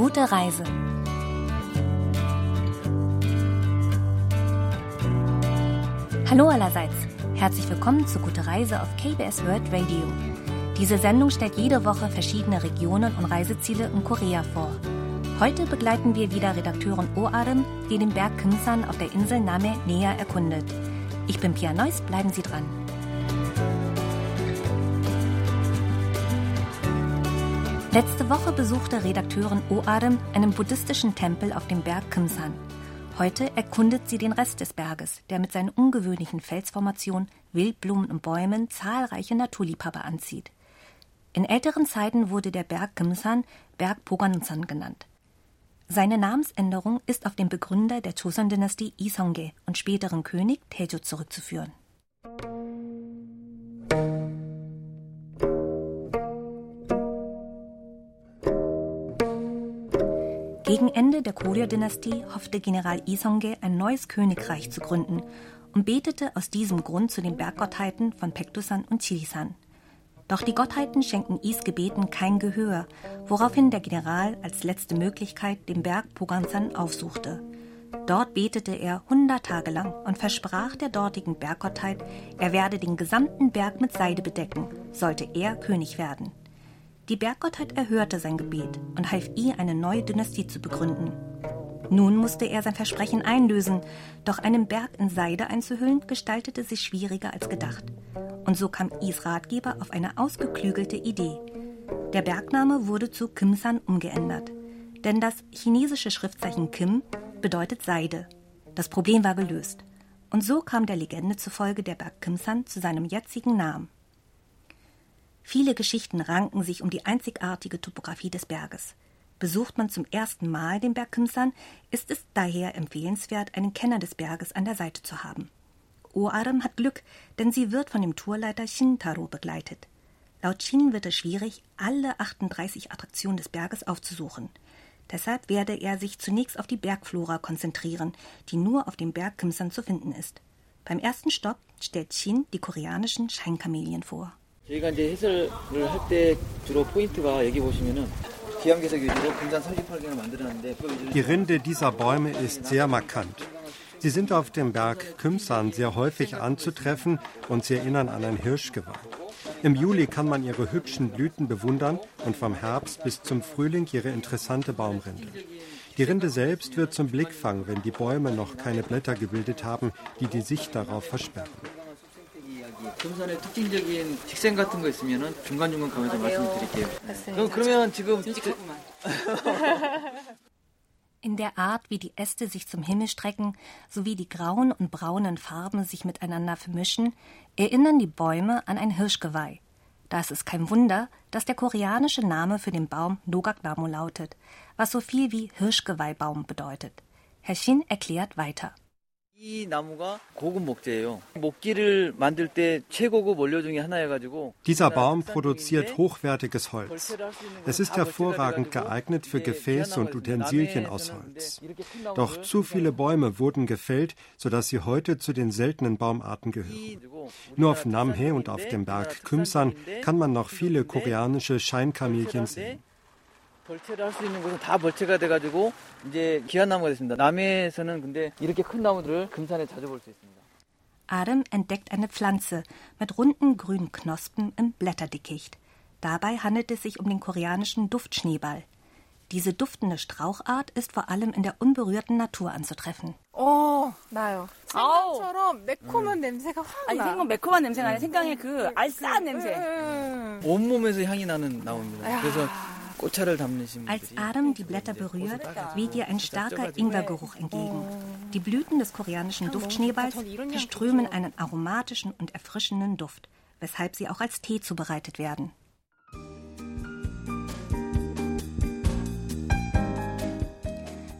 Gute Reise. Hallo allerseits. Herzlich willkommen zu Gute Reise auf KBS World Radio. Diese Sendung stellt jede Woche verschiedene Regionen und Reiseziele in Korea vor. Heute begleiten wir wieder Redakteurin Oarem, die den Berg Kimsan auf der Insel Name näher erkundet. Ich bin Pia Neuss, bleiben Sie dran. Letzte Woche besuchte Redakteurin Oarem einen buddhistischen Tempel auf dem Berg Kimsan. Heute erkundet sie den Rest des Berges, der mit seinen ungewöhnlichen Felsformationen, Wildblumen und Bäumen zahlreiche Naturliebhaber anzieht. In älteren Zeiten wurde der Berg Kimsan Berg Pogansan genannt. Seine Namensänderung ist auf den Begründer der Joseon-Dynastie Isongge und späteren König Taejo zurückzuführen. Gegen Ende der Koryo-Dynastie hoffte General Isongge ein neues Königreich zu gründen und betete aus diesem Grund zu den Berggottheiten von Pektusan und Chirisan. Doch die Gottheiten schenken Is Gebeten kein Gehör, woraufhin der General als letzte Möglichkeit den Berg Pogansan aufsuchte. Dort betete er hundert Tage lang und versprach der dortigen Berggottheit, er werde den gesamten Berg mit Seide bedecken, sollte er König werden. Die Berggottheit erhörte sein Gebet und half ihr, eine neue Dynastie zu begründen. Nun musste er sein Versprechen einlösen, doch einen Berg in Seide einzuhüllen gestaltete sich schwieriger als gedacht. Und so kam Is Ratgeber auf eine ausgeklügelte Idee. Der Bergname wurde zu Kimsan umgeändert. Denn das chinesische Schriftzeichen Kim bedeutet Seide. Das Problem war gelöst. Und so kam der Legende zufolge der Berg Kimsan zu seinem jetzigen Namen. Viele Geschichten ranken sich um die einzigartige Topographie des Berges. Besucht man zum ersten Mal den Berg Kimsan, ist es daher empfehlenswert, einen Kenner des Berges an der Seite zu haben. Oarem hat Glück, denn sie wird von dem Tourleiter Shintaro begleitet. Laut Shin wird es schwierig, alle 38 Attraktionen des Berges aufzusuchen. Deshalb werde er sich zunächst auf die Bergflora konzentrieren, die nur auf dem Berg Kimsan zu finden ist. Beim ersten Stopp stellt Shin die koreanischen Scheinkamelien vor. 저희가 이제 해설을 할 때 주로 포인트가 여기 보시면은 기암괴석 위주로 금산 38개를 만들었는데 Die Rinde dieser Bäume ist sehr markant. Sie sind auf dem Berg Kümsan sehr häufig anzutreffen und sie erinnern an ein Hirschgeweih. Im Juli kann man ihre hübschen Blüten bewundern und vom Herbst bis zum Frühling ihre interessante Baumrinde. Die Rinde selbst wird zum Blickfang, wenn die Bäume noch keine Blätter gebildet haben, die die Sicht darauf versperren. 금산의 특징적인 직생 같은 거 있으면은 중간중간 가면서 말씀을 드릴게요. 그럼 그러면 지금 In der Art, wie die Äste sich zum Himmel strecken, sowie die grauen und braunen Farben sich miteinander vermischen, erinnern die Bäume an ein Hirschgeweih. Da ist es kein Wunder, dass der koreanische Name für den Baum Nogaknamu lautet, was so viel wie Hirschgeweihbaum bedeutet. Herr Shin erklärt weiter. Dieser Baum produziert hochwertiges Holz. Es ist hervorragend geeignet für Gefäße und Utensilien aus Holz. Doch zu viele Bäume wurden gefällt, sodass sie heute zu den seltenen Baumarten gehören. Nur auf Namhae und auf dem Berg Kümsan kann man noch viele koreanische Scheinkamelien sehen. 벌채를 할 수 있는 곳은 다 벌채가 돼가지고 이제 귀한 나무가 됐습니다. 남해에서는 근데 이렇게 큰 나무들을 금산에 자주 볼 수 있습니다. Adam entdeckt eine Pflanze mit runden grünen Knospen im Blätterdickicht. Dabei handelt es sich um den koreanischen Duftschneeball. Diese duftende Strauchart ist vor allem in der unberührten Natur anzutreffen. 어, 나요. 생강처럼 매콤한 냄새가 확 아니 나. 생각 매콤한 냄새가 아니라 생강의 그 알싸한 냄새. 음. 온몸에서 향이 나는 나무입니다. 그래서 꽃차를 담으신 als Adam die Blätter berührt, weht ihr ein starker Ingwergeruch entgegen. Die Blüten des koreanischen Duftschneeballs verströmen einen aromatischen und erfrischenden Duft, weshalb sie auch als Tee zubereitet werden.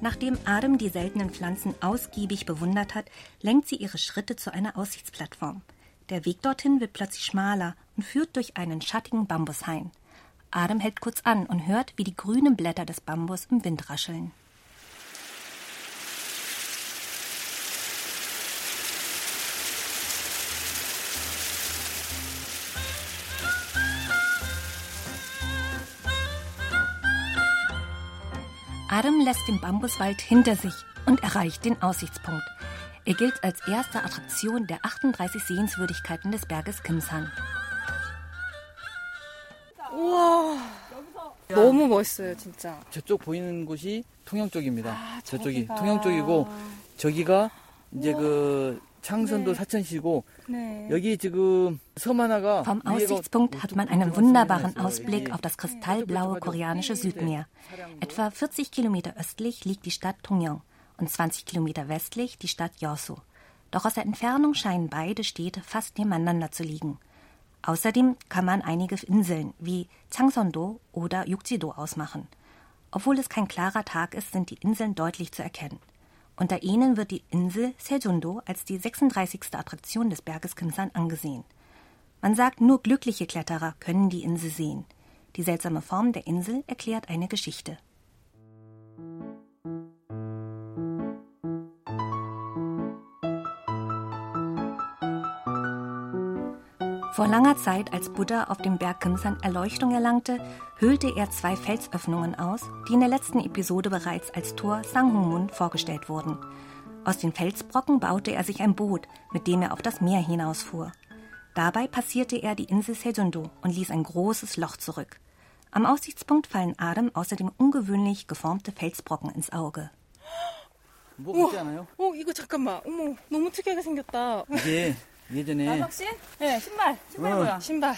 Nachdem Adam die seltenen Pflanzen ausgiebig bewundert hat, lenkt sie ihre Schritte zu einer Aussichtsplattform. Der Weg dorthin wird plötzlich schmaler und führt durch einen schattigen Bambushain. Adam hält kurz an und hört, wie die grünen Blätter des Bambus im Wind rascheln. Adam lässt den Bambuswald hinter sich und erreicht den Aussichtspunkt. Er gilt als erste Attraktion der 38 Sehenswürdigkeiten des Berges Kimsan. 너무 멋있어요, 진짜. 저쪽 보이는 곳이 통영 쪽입니다. 저쪽이 통영 쪽이고 저기가 이제 그 창선도 사천시고 여기 지금 섬 하나가 Vom 위에가 Aussichtspunkt hat man einen wunderbaren Ausblick auf das kristallblaue koreanische Südmeer. Etwa 40 Kilometer östlich liegt die Stadt Tongyong und 20 Kilometer westlich die Stadt Yeosu. Doch aus der Entfernung scheinen beide Städte fast nebeneinander zu liegen. Außerdem kann man einige Inseln wie Changson-do oder Yukji-do ausmachen. Obwohl es kein klarer Tag ist, sind die Inseln deutlich zu erkennen. Unter ihnen wird die Insel Sejun-do als die 36. Attraktion des Berges Kimsan angesehen. Man sagt, nur glückliche Kletterer können die Insel sehen. Die seltsame Form der Insel erklärt eine Geschichte. Vor langer Zeit, als Buddha auf dem Berg Kimsan Erleuchtung erlangte, höhlte er zwei Felsöffnungen aus, die in der letzten Episode bereits als Tor Sanghungmun vorgestellt wurden. Aus den Felsbrocken baute er sich ein Boot, mit dem er auf das Meer hinausfuhr. Dabei passierte er die Insel Sejundu und ließ ein großes Loch zurück. Am Aussichtspunkt fallen Adam außerdem ungewöhnlich geformte Felsbrocken ins Auge. 뭐 같지 않아요? 어, 이거 잠깐만. 어머, 너무 특이하게 생겼다. 이게 예전에 혹시? 네, 신발. 신발 뭐야? 신발.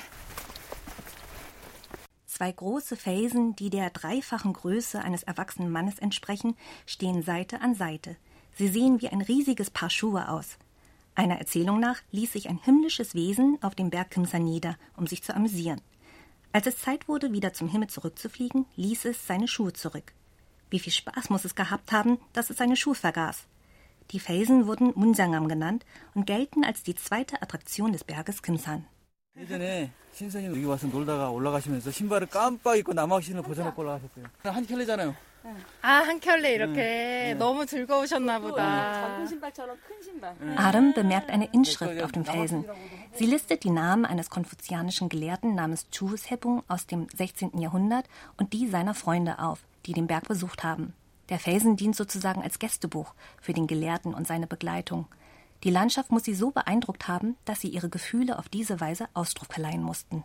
Zwei große Felsen, die der dreifachen Größe eines erwachsenen Mannes entsprechen, stehen Seite an Seite. Sie sehen wie ein riesiges Paar Schuhe aus. Einer Erzählung nach ließ sich ein himmlisches Wesen auf dem Berg Kimsan nieder, um sich zu amüsieren. Als es Zeit wurde, wieder zum Himmel zurückzufliegen, ließ es seine Schuhe zurück. Wie viel Spaß muss es gehabt haben, dass es seine Schuhe vergaß. Die Felsen wurden Munjangam genannt und gelten als die zweite Attraktion des Berges Kimsan. 예전에 신선이 여기 와서 놀다가 올라가시면서 신발을 깜빡 입고 남학 신을 벗어놓고 올라가셨어요. 한 켤레잖아요. 아, 한 켤레 이렇게 너무 즐거우셨나 보다. 작은 신발처럼 큰 신발. Adam bemerkt eine Inschrift auf dem Felsen. Sie listet die Namen eines konfuzianischen Gelehrten namens Chu Sepung aus dem 16. Jahrhundert und die seiner Freunde auf, die den Berg besucht haben. Der Felsen dient sozusagen als Gästebuch für den Gelehrten und seine Begleitung. Die Landschaft muss sie so beeindruckt haben, dass sie ihre Gefühle auf diese Weise Ausdruck verleihen mussten.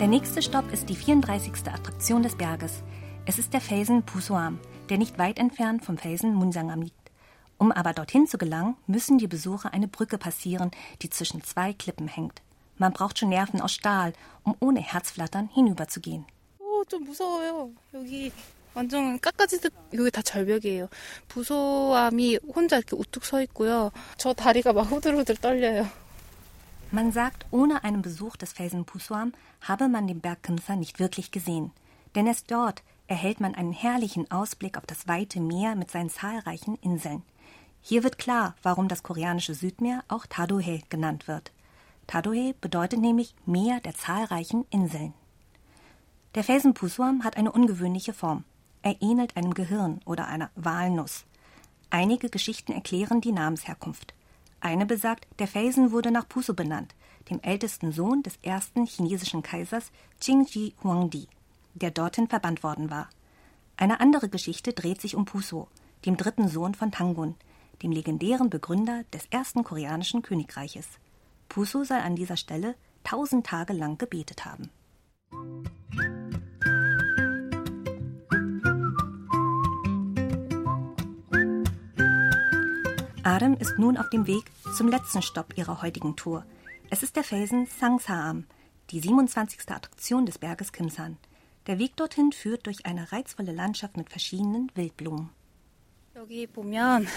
Der nächste Stopp ist die 34. Attraktion des Berges. Es ist der Felsen Pusoam, der nicht weit entfernt vom Felsen Munsangam liegt. Um aber dorthin zu gelangen, müssen die Besucher eine Brücke passieren, die zwischen zwei Klippen hängt. Man braucht schon Nerven aus Stahl, um ohne Herzflattern hinüberzugehen. 오, 좀 무서워요. 여기 완전 깎아지듯 여기 다 절벽이에요. 부소함이 혼자 이렇게 우뚝 서 있고요. 저 다리가 막 후들후들 떨려요. Man sagt, ohne einen Besuch des Felsen Pusoam habe man den Berg Kimsa nicht wirklich gesehen. Denn erst dort erhält man einen herrlichen Ausblick auf das weite Meer mit seinen zahlreichen Inseln. Hier wird klar, warum das koreanische Südmeer auch Tadohe genannt wird. Tadohe bedeutet nämlich Meer der zahlreichen Inseln. Der Felsen Pusuam hat eine ungewöhnliche Form. Er ähnelt einem Gehirn oder einer Walnuss. Einige Geschichten erklären die Namensherkunft. Eine besagt, der Felsen wurde nach Puso benannt, dem ältesten Sohn des ersten chinesischen Kaisers Qingji Huangdi, der dorthin verbannt worden war. Eine andere Geschichte dreht sich um Puso, dem dritten Sohn von Tangun, dem legendären Begründer des ersten koreanischen Königreiches. Puso soll an dieser Stelle tausend Tage lang gebetet haben. Adam ist nun auf dem Weg zum letzten Stopp ihrer heutigen Tour. Es ist der Felsen Sangsaam, die 27. Attraktion des Berges Kimsan. Der Weg dorthin führt durch eine reizvolle Landschaft mit verschiedenen Wildblumen. 여기 보면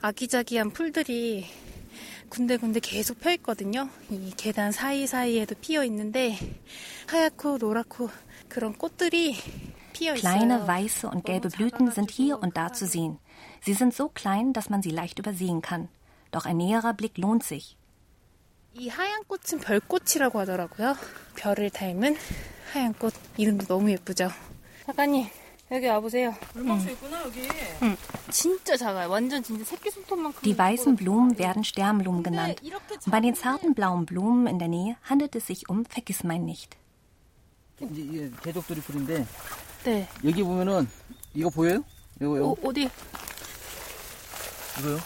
아기자기한 풀들이 군데군데 계속 펴 있거든요. 이 계단 사이사이에도 피어 있는데 하얗고 노랗고 그런 꽃들이 피어 Kleine 있어요. weiße und gelbe Blüten sind hier und da zu sehen. Sie sind so klein, dass man sie leicht übersehen kann. Doch ein näherer Blick lohnt sich. 이 하얀 꽃은 별꽃이라고 하더라고요. 별을 닮은 하얀 꽃 이름도 너무 예쁘죠. 작가님 여기 와보세요. 물망초 있구나 여기. 응. 진짜 작아요. 완전 진짜 새끼손톱만큼. Die weißen Blumen werden Sternblumen genannt. Und bei den zarten blauen Blumen in der Nähe handelt es sich um Vergissmein nicht. 이제 이게 개족들이 풀인데 네. 여기 보면은 이거 보여요? 이거 이거 어, 어디? 이거요?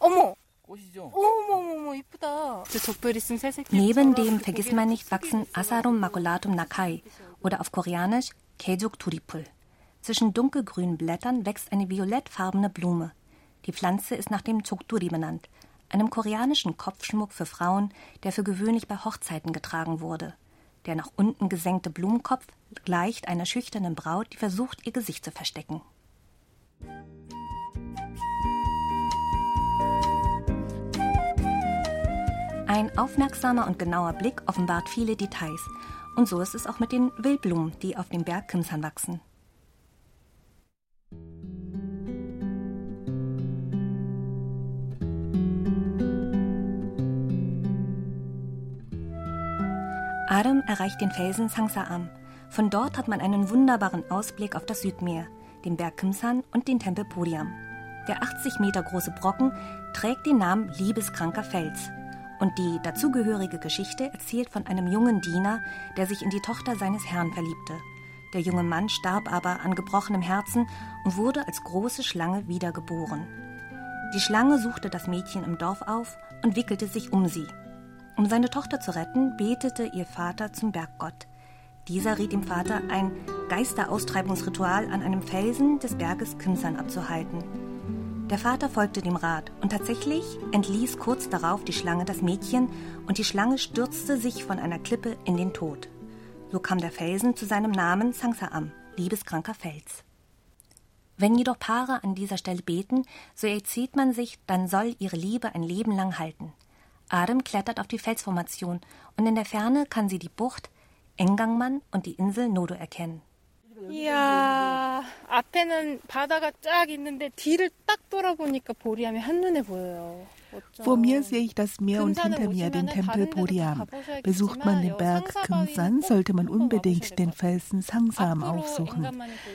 어머. 꽃이죠? 어머 어머 어머 이쁘다. 저 적별이 쓴 새새끼. Neben dem Vergissmein nicht wachsen Asarum maculatum nakai oder auf Koreanisch Kejuk turipul. Zwischen dunkelgrünen Blättern wächst eine violettfarbene Blume. Die Pflanze ist nach dem Chokturi benannt, einem koreanischen Kopfschmuck für Frauen, der für gewöhnlich bei Hochzeiten getragen wurde. Der nach unten gesenkte Blumenkopf gleicht einer schüchternen Braut, die versucht, ihr Gesicht zu verstecken. Ein aufmerksamer und genauer Blick offenbart viele Details. Und so ist es auch mit den Wildblumen, die auf dem Berg Kimsan wachsen. Adam erreicht den Felsen Sangsaam. Von dort hat man einen wunderbaren Ausblick auf das Südmeer, den Berg Kimsan und den Tempel Podiam. Der 80 Meter große Brocken trägt den Namen Liebeskranker Fels. Und die dazugehörige Geschichte erzählt von einem jungen Diener, der sich in die Tochter seines Herrn verliebte. Der junge Mann starb aber an gebrochenem Herzen und wurde als große Schlange wiedergeboren. Die Schlange suchte das Mädchen im Dorf auf und wickelte sich um sie. Um seine Tochter zu retten, betete ihr Vater zum Berggott. Dieser riet dem Vater, ein Geisteraustreibungsritual an einem Felsen des Berges Kimsan abzuhalten. Der Vater folgte dem Rat und tatsächlich entließ kurz darauf die Schlange das Mädchen und die Schlange stürzte sich von einer Klippe in den Tod. So kam der Felsen zu seinem Namen Sangsaam, liebeskranker Fels. Wenn jedoch Paare an dieser Stelle beten, so erzählt man sich, dann soll ihre Liebe ein Leben lang halten. Adam klettert auf die Felsformation und in der Ferne kann sie die Bucht Engangman und die Insel Nodo erkennen. 이야, 앞에는 바다가 쫙 있는데 뒤를 딱 돌아보니까 보리암이 한눈에 보여요. Vor mir sehe ich das Meer und hinter mir den Tempel Podiam. Besucht man den Berg Kumsan, sollte man unbedingt den Felsen Sangsam aufsuchen.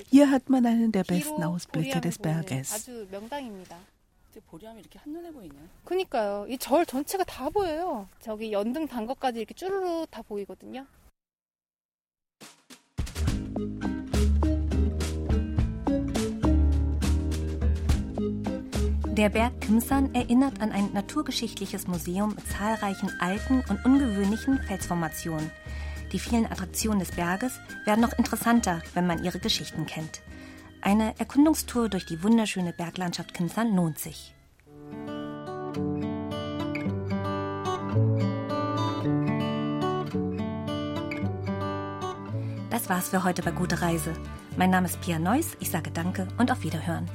Hier hat man einen der besten Ausblicke des Berges. 보리암이 이렇게 한눈에 보이냐? 그니까요. 이 절 전체가 다 보여요. 저기 연등 단 것까지 이렇게 쭈루루 다 보이거든요. Der Berg Kimsan erinnert an ein naturgeschichtliches Museum mit zahlreichen alten und ungewöhnlichen Felsformationen. Die vielen Attraktionen des Berges werden noch interessanter, wenn man ihre Geschichten kennt. Eine Erkundungstour durch die wunderschöne Berglandschaft Kimsan lohnt sich. Das war's für heute bei Gute Reise. Mein Name ist Pia Neuss, ich sage Danke und auf Wiederhören.